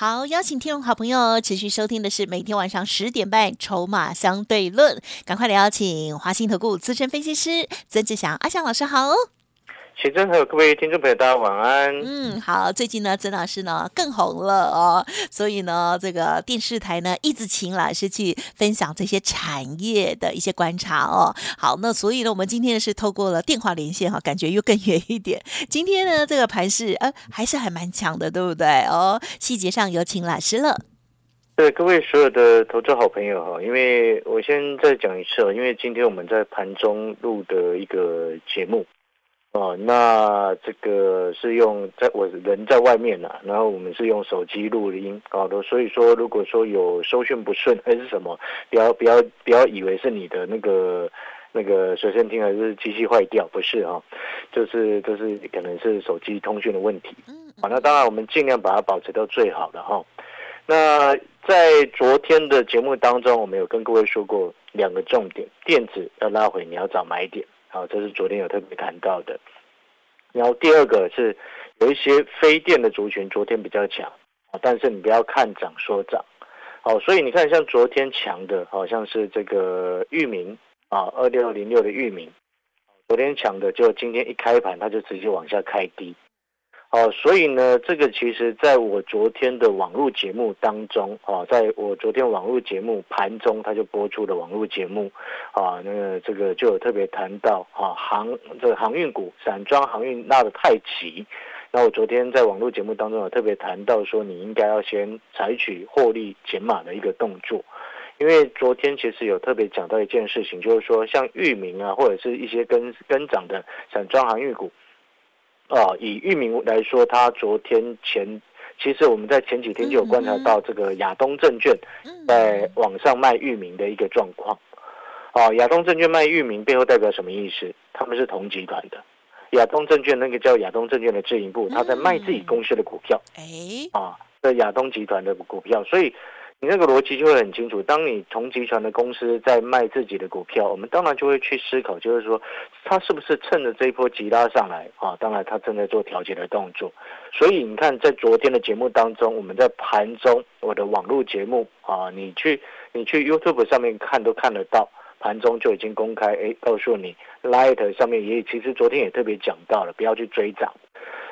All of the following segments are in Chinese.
好，邀请听众好朋友持续收听的是每天晚上十点半《筹码相对论》，赶快来邀请华兴投顾资深分析师曾志祥阿祥老师好。请真和各位听众朋友，大家晚安。嗯，好，最近呢，曾老师呢更红了哦，所以呢，这个电视台呢一直请老师去分享这些产业的一些观察哦。好，那所以呢，我们今天是透过了电话连线哈，感觉又更远一点。今天呢，这个盘势呃还是还蛮强的，对不对哦？细节上有请老师了。对各位所有的投资好朋友哈，因为我先再讲一次哦，因为今天我们在盘中录的一个节目。哦，那这个是用在我人在外面呐，然后我们是用手机录音搞的，所以说如果说有收讯不顺还是什么，不要不要不要以为是你的那个那个随身听还是机器坏掉，不是啊，就是就是可能是手机通讯的问题。嗯，好，那当然我们尽量把它保持到最好的哈。那在昨天的节目当中，我们有跟各位说过两个重点，电子要拉回，你要找买点。好，这是昨天有特别谈到的。然后第二个是有一些非电的族群，昨天比较强，但是你不要看涨说涨。好，所以你看像昨天强的，好像是这个域名啊，二六零六的域名，昨天强的，就今天一开盘它就直接往下开低。哦，所以呢，这个其实在我昨天的网络节目当中，啊，在我昨天网络节目盘中，他就播出了网络节目，啊，那个这个就有特别谈到，啊，航这个航运股散装航运拉的太急，那我昨天在网络节目当中有特别谈到说，你应该要先采取获利减码的一个动作，因为昨天其实有特别讲到一件事情，就是说像域名啊，或者是一些跟跟涨的散装航运股。啊，以域名来说，它昨天前其实我们在前几天就有观察到这个亚东证券在网上卖域名的一个状况。啊，亚东证券卖域名背后代表什么意思？他们是同集团的。亚东证券那个叫亚东证券的自营部，他在卖自己公司的股票。哎，啊，这亚东集团的股票，所以。你那个逻辑就会很清楚。当你同集团的公司在卖自己的股票，我们当然就会去思考，就是说，他是不是趁着这一波急拉上来啊？当然，他正在做调节的动作。所以你看，在昨天的节目当中，我们在盘中我的网络节目啊，你去你去 YouTube 上面看都看得到，盘中就已经公开，哎，告诉你 Light 上面也其实昨天也特别讲到了，不要去追涨。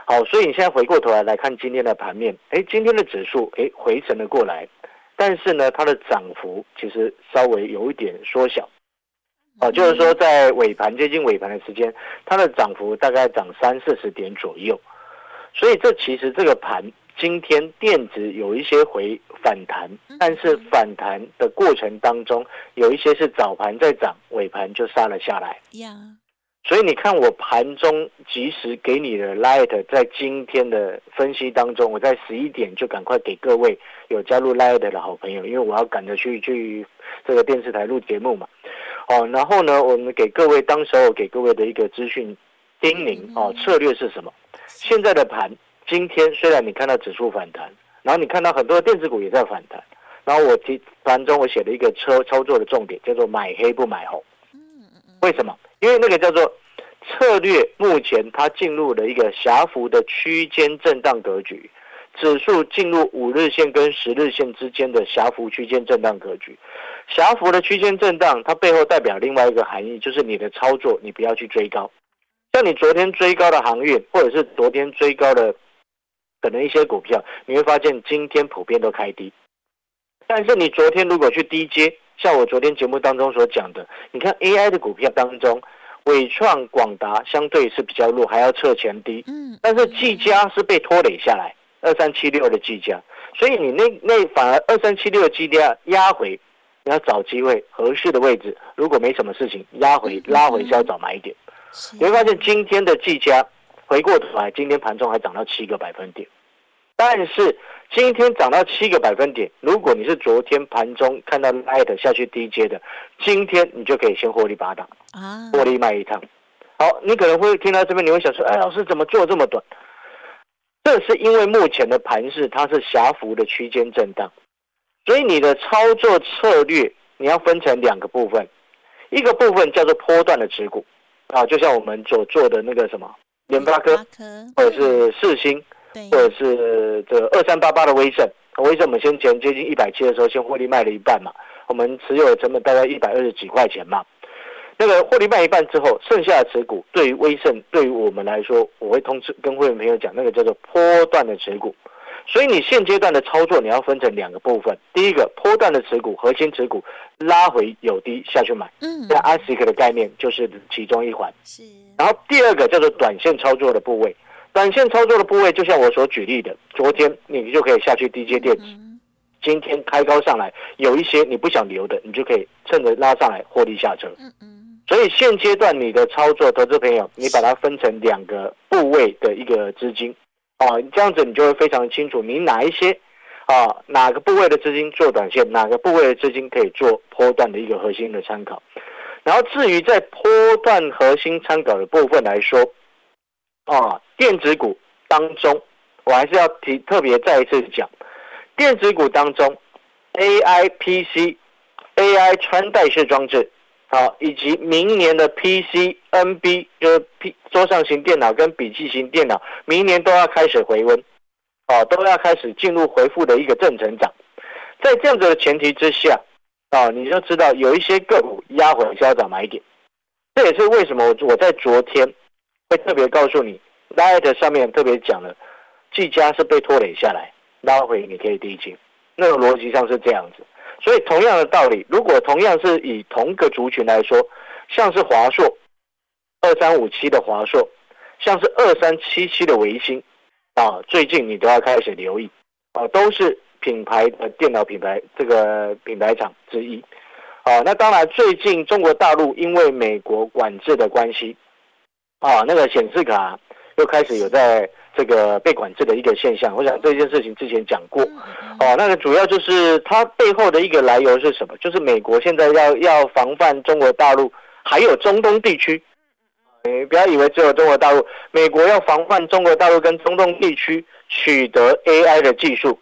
好，所以你现在回过头来来看今天的盘面，哎，今天的指数哎回神了过来。但是呢，它的涨幅其实稍微有一点缩小，哦，就是说在尾盘接近尾盘的时间，它的涨幅大概涨三四十点左右，所以这其实这个盘今天电子有一些回反弹，但是反弹的过程当中，有一些是早盘在涨，尾盘就杀了下来。所以你看，我盘中及时给你的 light，在今天的分析当中，我在十一点就赶快给各位有加入 light 的好朋友，因为我要赶着去去这个电视台录节目嘛。哦，然后呢，我们给各位当时候给各位的一个资讯叮咛哦，策略是什么？现在的盘，今天虽然你看到指数反弹，然后你看到很多电子股也在反弹，然后我提盘中我写了一个车操作的重点，叫做买黑不买红。为什么？因为那个叫做策略，目前它进入了一个狭幅的区间震荡格局，指数进入五日线跟十日线之间的狭幅区间震荡格局。狭幅的区间震荡，它背后代表另外一个含义，就是你的操作你不要去追高。像你昨天追高的航运，或者是昨天追高的可能一些股票，你会发现今天普遍都开低。但是你昨天如果去低接，像我昨天节目当中所讲的，你看 AI 的股票当中，伟创、广达相对是比较弱，还要测前低。嗯，但是技嘉是被拖累下来，二三七六的技嘉，所以你那那反而二三七六的技嘉压回，你要找机会合适的位置，如果没什么事情，压回拉回是要找买点。你会发现今天的技嘉回过头来，今天盘中还涨到七个百分点，但是。今天涨到七个百分点，如果你是昨天盘中看到 light 下去低阶的，今天你就可以先获利八档啊，获利卖一趟。好，你可能会听到这边，你会想说，哎，老师怎么做这么短？这是因为目前的盘势它是狭幅的区间震荡，所以你的操作策略你要分成两个部分，一个部分叫做波段的持股啊，就像我们所做的那个什么联发科，或者是四星，或者是这二三八八的威盛，威盛我们先前接近一百七的时候先获利卖了一半嘛，我们持有的成本大概一百二十几块钱嘛。那个获利卖一半之后，剩下的持股对于威盛，对于我们来说，我会通知跟会员朋友讲，那个叫做波段的持股。所以你现阶段的操作，你要分成两个部分。第一个，波段的持股，核心持股拉回有低下去买，嗯，那 ASIC 的概念就是其中一环。是。然后第二个叫做短线操作的部位，短线操作的部位，就像我所举例的，昨天你就可以下去低阶电子，今天开高上来，有一些你不想留的，你就可以趁着拉上来获利下车。嗯嗯。所以现阶段你的操作，投资朋友，你把它分成两个部位的一个资金，啊，这样子你就会非常清楚，你哪一些，啊，哪个部位的资金做短线，哪个部位的资金可以做波段的一个核心的参考。然后至于在波段核心参考的部分来说，啊，电子股当中，我还是要提特别再一次讲，电子股当中，AI PC、AI 穿戴式装置。好，以及明年的 PC、NB 就是 P 桌上型电脑跟笔记型电脑，明年都要开始回温，啊，都要开始进入回复的一个正成长。在这样子的前提之下，啊，你就知道有一些个股压回消涨买点。这也是为什么我我在昨天会特别告诉你，Light 上面特别讲了，技嘉是被拖累下来，拉回你可以低进，那个逻辑上是这样子。所以同样的道理，如果同样是以同个族群来说，像是华硕二三五七的华硕，像是二三七七的维新，啊，最近你都要开始留意，啊，都是品牌的电脑品牌这个品牌厂之一，啊，那当然最近中国大陆因为美国管制的关系，啊，那个显示卡又开始有在。这个被管制的一个现象，我想这件事情之前讲过，哦，那个主要就是它背后的一个来由是什么？就是美国现在要要防范中国大陆，还有中东地区，你不要以为只有中国大陆，美国要防范中国大陆跟中东地区取得 AI 的技术，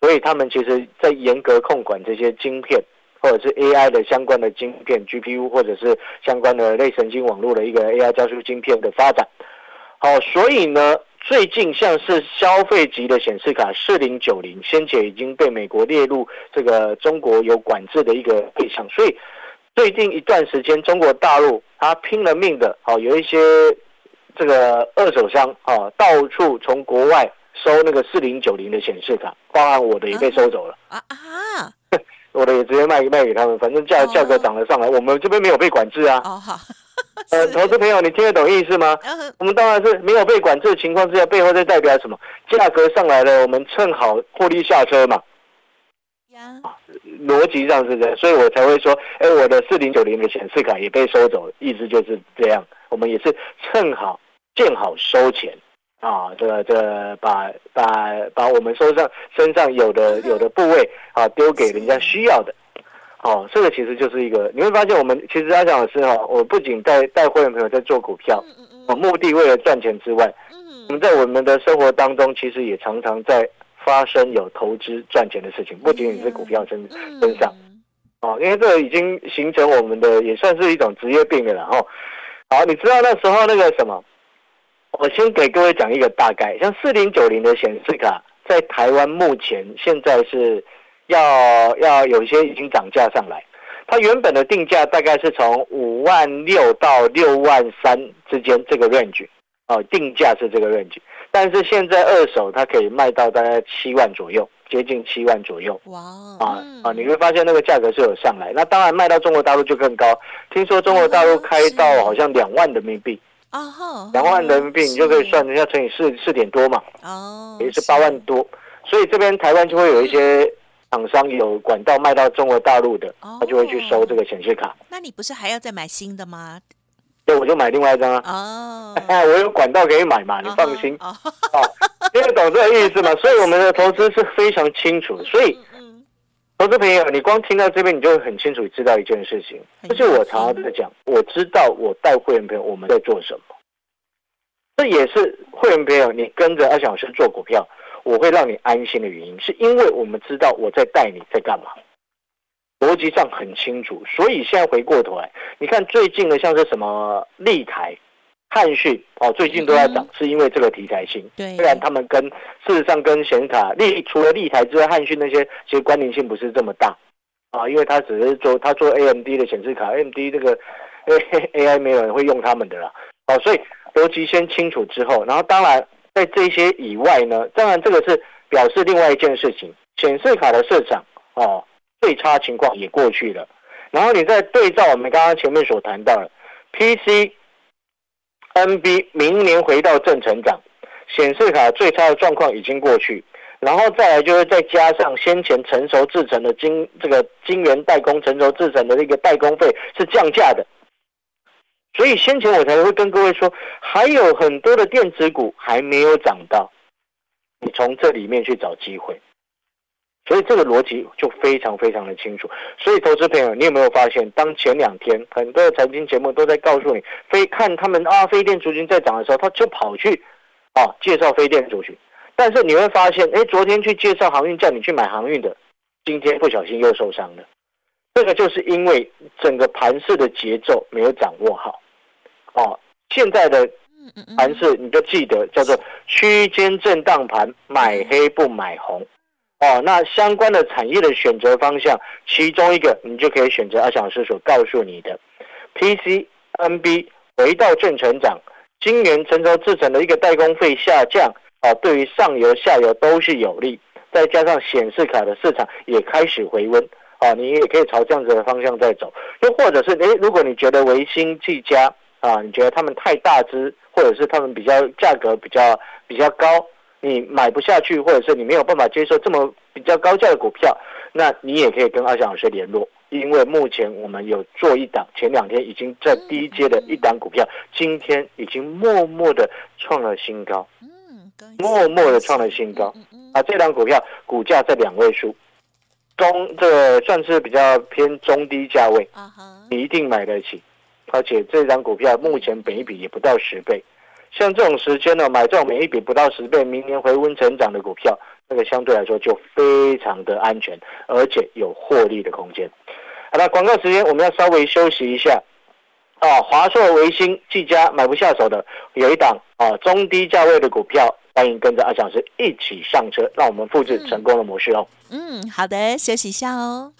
所以他们其实在严格控管这些晶片，或者是 AI 的相关的晶片 GPU，或者是相关的类神经网络的一个 AI 加速晶片的发展。好，所以呢。最近像是消费级的显示卡四零九零，先前已经被美国列入这个中国有管制的一个对象，所以最近一段时间，中国大陆他拼了命的，好，有一些这个二手商啊，到处从国外收那个四零九零的显示卡，包含我的也被收走了啊啊！我的也直接卖卖给他们，反正价价格涨了上来，我们这边没有被管制啊。哦好。呃，投资朋友，你听得懂意思吗？我们当然是没有被管制的情况之下，背后在代表什么？价格上来了，我们趁好获利下车嘛。呀，逻辑上是这样，所以我才会说，哎，我的四零九零的显示卡也被收走，意思就是这样。我们也是趁好见好收钱啊，这个这个把把把我们身上身上有的有的部位啊丢给人家需要的。哦，这个其实就是一个，你会发现我们其实阿讲的是哈，我不仅带带会员朋友在做股票，我目的为了赚钱之外，我们在我们的生活当中其实也常常在发生有投资赚钱的事情，不仅仅是股票身身上，哦，因为这个已经形成我们的也算是一种职业病了哈。好，你知道那时候那个什么，我先给各位讲一个大概，像四零九零的显示卡在台湾目前现在是。要要有一些已经涨价上来，它原本的定价大概是从五万六到六万三之间这个 range，哦，定价是这个 range，但是现在二手它可以卖到大概七万左右，接近七万左右。哇，啊啊，你会发现那个价格是有上来，那当然卖到中国大陆就更高，听说中国大陆开到好像两万人民币，哦，两万人民币你就可以算一下乘以四四点多嘛，哦，也是八万多，所以这边台湾就会有一些。厂商有管道卖到中国大陆的，他就会去收这个显示卡。那你不是还要再买新的吗？对，我就买另外一张啊。哦，我有管道可以买嘛，你放心。哦，听得懂这个意思吗？所以我们的投资是非常清楚的。所以，投资朋友，你光听到这边，你就会很清楚知道一件事情，就是我常常在讲，我知道我带会员朋友我们在做什么，这也是会员朋友你跟着阿翔老师做股票，我会让你安心的原因，是因为我们知道我在带你在干嘛，逻辑上很清楚，所以现在回过头来，你看最近的像是什么立台。汉讯哦，最近都在涨，是因为这个题材性。对，虽然他们跟事实上跟显卡立除了立台之外，汉讯那些其实关联性不是这么大啊，因为它只是做它做 AMD 的显示卡，AMD 这个 A AI 没有人会用他们的啦。哦，所以逻辑先清楚之后，然后当然在这些以外呢，当然这个是表示另外一件事情，显示卡的市场哦最差情况也过去了，然后你再对照我们刚刚前面所谈到的 PC。NB 明年回到正成长，显示卡最差的状况已经过去，然后再来就是再加上先前成熟制成的晶这个晶圆代工成熟制成的那个代工费是降价的，所以先前我才会跟各位说，还有很多的电子股还没有涨到，你从这里面去找机会。所以这个逻辑就非常非常的清楚。所以投资朋友，你有没有发现，当前两天很多的财经节目都在告诉你，非看他们啊，非电族群在涨的时候，他就跑去啊介绍非电族群。但是你会发现，哎，昨天去介绍航运，叫你去买航运的，今天不小心又受伤了。这个就是因为整个盘市的节奏没有掌握好。哦，现在的盘市你就记得叫做区间震荡盘，买黑不买红。哦，那相关的产业的选择方向，其中一个你就可以选择阿翔老师所告诉你的，PC、NB 回到正成长，今年成熟制成的一个代工费下降，啊，对于上游、下游都是有利。再加上显示卡的市场也开始回温，啊，你也可以朝这样子的方向在走。又或者是，诶，如果你觉得维新、技嘉啊，你觉得他们太大只，或者是他们比较价格比较比较高。你买不下去，或者是你没有办法接受这么比较高价的股票，那你也可以跟阿翔老师联络，因为目前我们有做一档，前两天已经在低阶的一档股票，今天已经默默的创了新高，默默的创了新高。啊，这档股票股价在两位数，中这算是比较偏中低价位，你一定买得起，而且这张股票目前本一比也不到十倍。像这种时间呢，买这种每一笔不到十倍、明年回温成长的股票，那个相对来说就非常的安全，而且有获利的空间。好了，广告时间我们要稍微休息一下。啊，华硕、维新、技嘉买不下手的，有一档啊中低价位的股票，欢迎跟着阿强师一起上车，让我们复制成功的模式哦。嗯，好的，休息一下哦。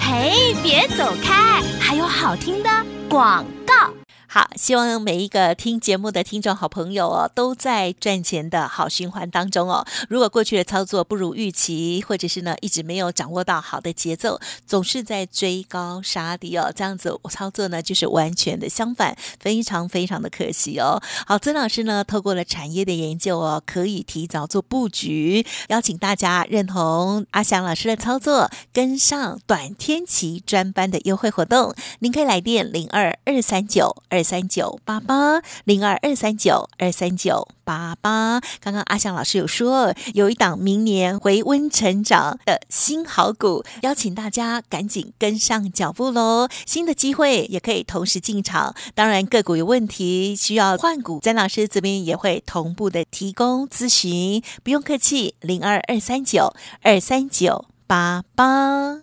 嘿，别走开，还有好听的广告。好，希望每一个听节目的听众好朋友哦，都在赚钱的好循环当中哦。如果过去的操作不如预期，或者是呢一直没有掌握到好的节奏，总是在追高杀低哦，这样子操作呢就是完全的相反，非常非常的可惜哦。好，曾老师呢透过了产业的研究哦，可以提早做布局，邀请大家认同阿翔老师的操作，跟上短天期专班的优惠活动，您可以来电零二二三九二。三九八八零二二三九二三九八八。刚刚阿翔老师有说，有一档明年回温成长的新好股，邀请大家赶紧跟上脚步喽！新的机会也可以同时进场。当然，个股有问题需要换股，曾老师这边也会同步的提供咨询，不用客气，零二二三九二三九八八。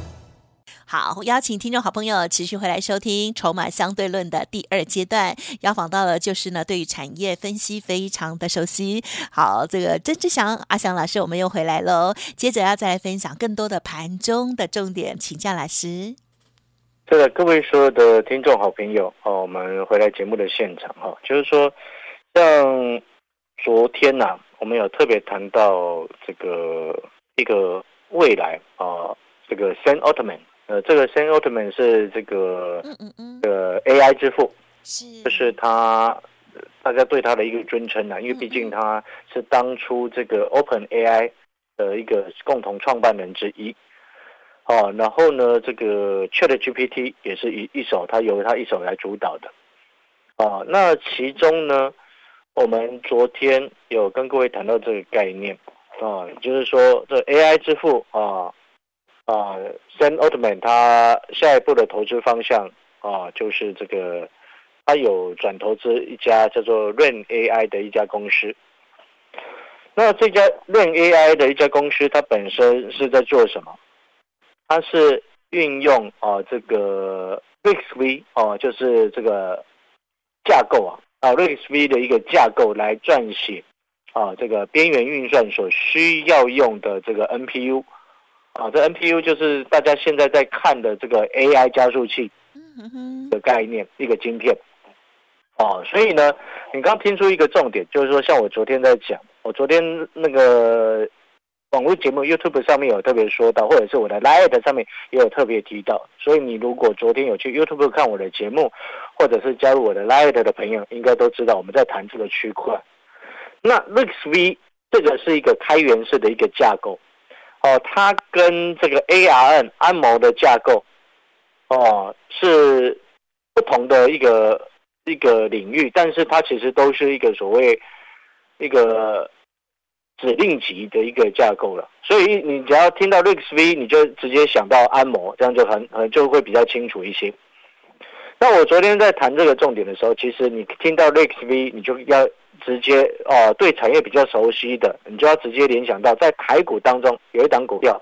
好，邀请听众好朋友持续回来收听《筹码相对论》的第二阶段，邀访到了就是呢，对于产业分析非常的熟悉。好，这个曾志祥阿祥老师，我们又回来喽。接着要再来分享更多的盘中的重点，请教老师。这个各位所有的听众好朋友哦，我们回来节目的现场哈，就是说，像昨天呐，我们有特别谈到这个一个未来啊。这个 Sam Altman，呃，这个 Sam Altman 是这个嗯嗯嗯，呃 AI 之父，是，这是他大家对他的一个尊称啊，因为毕竟他是当初这个 Open AI 的一个共同创办人之一。哦，然后呢，这个 Chat GPT 也是一一手，他由他一手来主导的。啊，那其中呢，我们昨天有跟各位谈到这个概念啊，就是说这 AI 之父啊啊，Sam Altman 他下一步的投资方向啊，就是这个他有转投资一家叫做 Rain AI 的一家公司。那这家 Rain AI 的一家公司，它本身是在做什么？它是运用啊这个 RISC-V 哦，就是这个架构啊啊 RISC-V 的一个架构来撰写啊这个边缘运算所需要用的这个 NPU 啊，这 NPU 就是大家现在在看的这个 AI 加速器的概念一个晶片哦，所以呢，你刚听出一个重点，就是说像我昨天在讲，我昨天那个。网络节目 YouTube 上面有特别说到，或者是我的 Live 上面也有特别提到，所以你如果昨天有去 YouTube 看我的节目，或者是加入我的 Live 的朋友，应该都知道我们在谈这个区块。那 RISC-V 这个是一个开源式的一个架构，哦，它跟这个 ARM 安谋的架构，哦，是不同的一个一个领域，但是它其实都是一个所谓一个。指令集的一个架构了，所以你只要听到 RISC-V，你就直接想到安谋，这样就很很就会比较清楚一些。那我昨天在谈这个重点的时候，其实你听到 RISC-V，你就要直接哦，对产业比较熟悉的，你就要直接联想到在台股当中有一档股票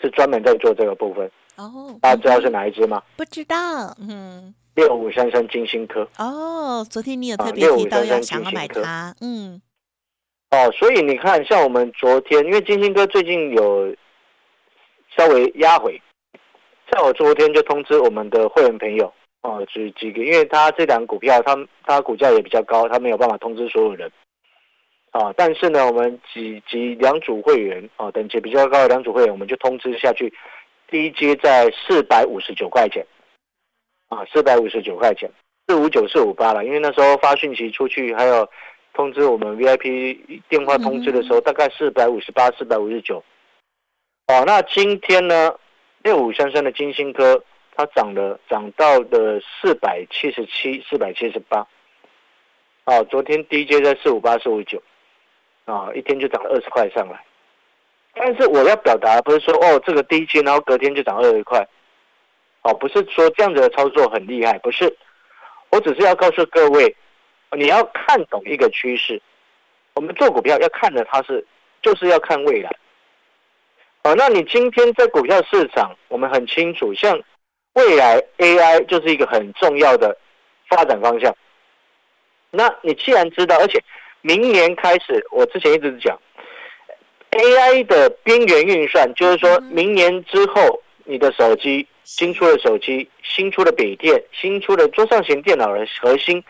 是专门在做这个部分。哦，大家知道是哪一只吗？不知道，嗯，六五三三金星科。哦，昨天你有特别提到要想要买它，嗯。哦，所以你看，像我们昨天，因为金星哥最近有稍微压回，像我昨天就通知我们的会员朋友，哦，几几个，因为他这档股票，他他股价也比较高，他没有办法通知所有人，啊，但是呢，我们几几两组会员，啊，等级比较高的两组会员，我们就通知下去，第一阶在四百五十九块钱，啊，四百五十九块钱，四五九四五八了，因为那时候发讯息出去，还有。通知我们 VIP 电话通知的时候，大概四百五十八、四百五十九。哦，那今天呢，六五三三的金星科它涨了，涨到了四百七十七、四百七十八。哦，昨天低阶在四五八、四五九，啊，一天就涨了二十块上来。但是我要表达不是说哦，这个低阶然后隔天就涨二十块，哦，不是说这样子的操作很厉害，不是，我只是要告诉各位。你要看懂一个趋势，我们做股票要看的它是，就是要看未来。哦，那你今天在股票市场，我们很清楚，像未来 AI 就是一个很重要的发展方向。那你既然知道，而且明年开始，我之前一直讲 AI 的边缘运算，就是说明年之后，你的手机。新出的手机、新出的笔电、新出的桌上型电脑的核心，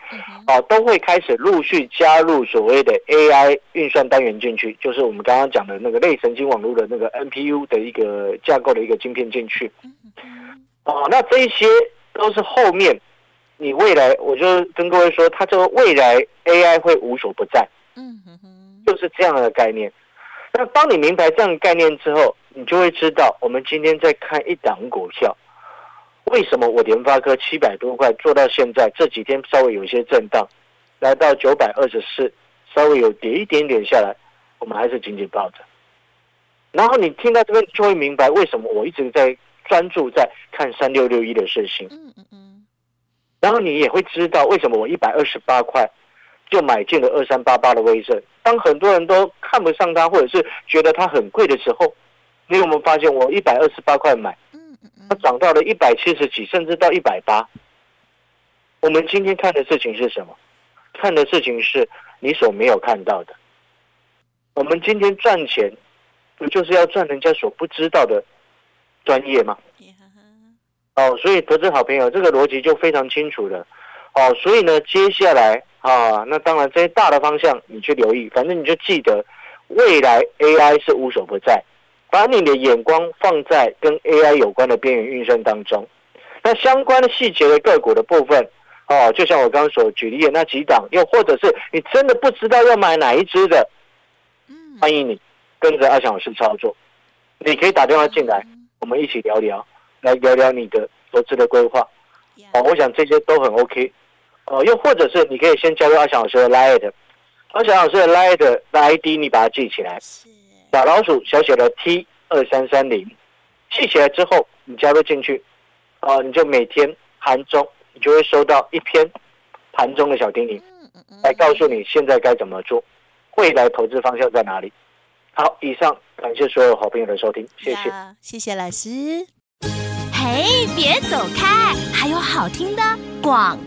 啊，都会开始陆续加入所谓的 AI 运算单元进去，就是我们刚刚讲的那个类神经网络的那个 NPU 的一个架构的一个晶片进去。哦，那这些都是后面你未来，我就跟各位说，它这个未来 AI 会无所不在，嗯就是这样的概念。那当你明白这样的概念之后，你就会知道，我们今天在看一档股票。为什么我联发科七百多块做到现在这几天稍微有一些震荡，来到九百二十四，稍微有跌一点点下来，我们还是紧紧抱着。然后你听到这边就会明白为什么我一直在专注在看三六六一的事情。嗯嗯嗯。然后你也会知道为什么我一百二十八块就买进了二三八八的威盛。当很多人都看不上它，或者是觉得它很贵的时候，你有没有发现我一百二十八块买？它涨到了一百七十几，甚至到一百八。我们今天看的事情是什么？看的事情是你所没有看到的。我们今天赚钱，不就是要赚人家所不知道的专业吗？哦，所以投资好朋友，这个逻辑就非常清楚了。哦，所以呢，接下来啊，那当然这些大的方向你去留意，反正你就记得，未来 AI 是无所不在。把你的眼光放在跟 AI 有关的边缘运算当中。那相关的细节的个股的部分，哦，就像我刚刚所举例的那几档，又或者是你真的不知道要买哪一只的，欢迎你跟着阿翔老师操作。你可以打电话进来，我们一起聊聊，来聊聊你的投资的规划。哦，我想这些都很 OK。哦，又或者是你可以先加入阿翔老师的 Line，阿翔老师的 Line 的 ID 你把它记起来，小老鼠小写的 T 二三三零，记起来之后你加入进去，哦，你就每天盘中你就会收到一篇盘中的小叮咛，来告诉你现在该怎么做，未来投资方向在哪里。好，以上感谢所有好朋友的收听，谢谢，谢谢老师。嘿，别走开，还有好听的广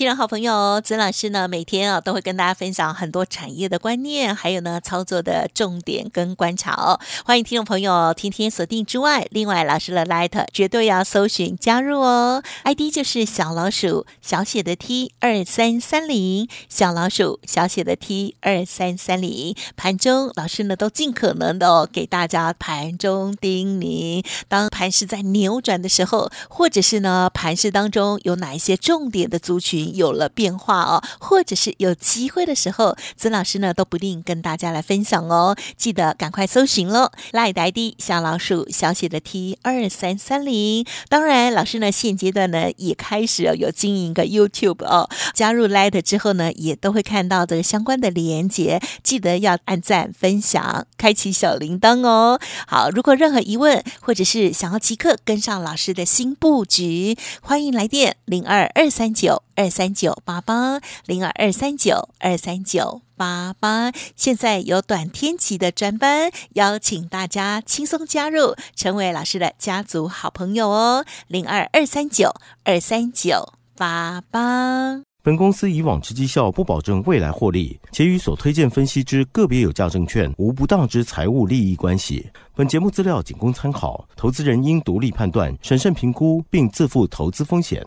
告。听众好朋友，曾老师呢，每天啊都会跟大家分享很多产业的观念，还有呢操作的重点跟观察哦。欢迎听众朋友天天锁定之外，另外老师的 Light 绝对要搜寻加入哦，ID 就是小老鼠小写的 T 二三三零，小老鼠小写的 T 二三三零。盘中老师呢都尽可能的哦给大家盘中叮咛，当盘势在扭转的时候，或者是呢盘势当中有哪一些重点的族群。有了变化哦，或者是有机会的时候，曾老师呢都不定跟大家来分享哦。记得赶快搜寻喽，赖呆的小老鼠小写的 T 二三三零。当然，老师呢现阶段呢也开始有经营一个 YouTube 哦。加入 Light 之后呢，也都会看到这个相关的连接，记得要按赞、分享、开启小铃铛哦。好，如果任何疑问或者是想要即刻跟上老师的新布局，欢迎来电零二二三九二。三九八八零二二三九二三九八八，现在有短天期的专班，邀请大家轻松加入，成为老师的家族好朋友哦。零二二三九二三九八八。本公司以往之绩效不保证未来获利，且与所推荐分析之个别有价证券无不当之财务利益关系。本节目资料仅供参考，投资人应独立判断、审慎评估，并自负投资风险。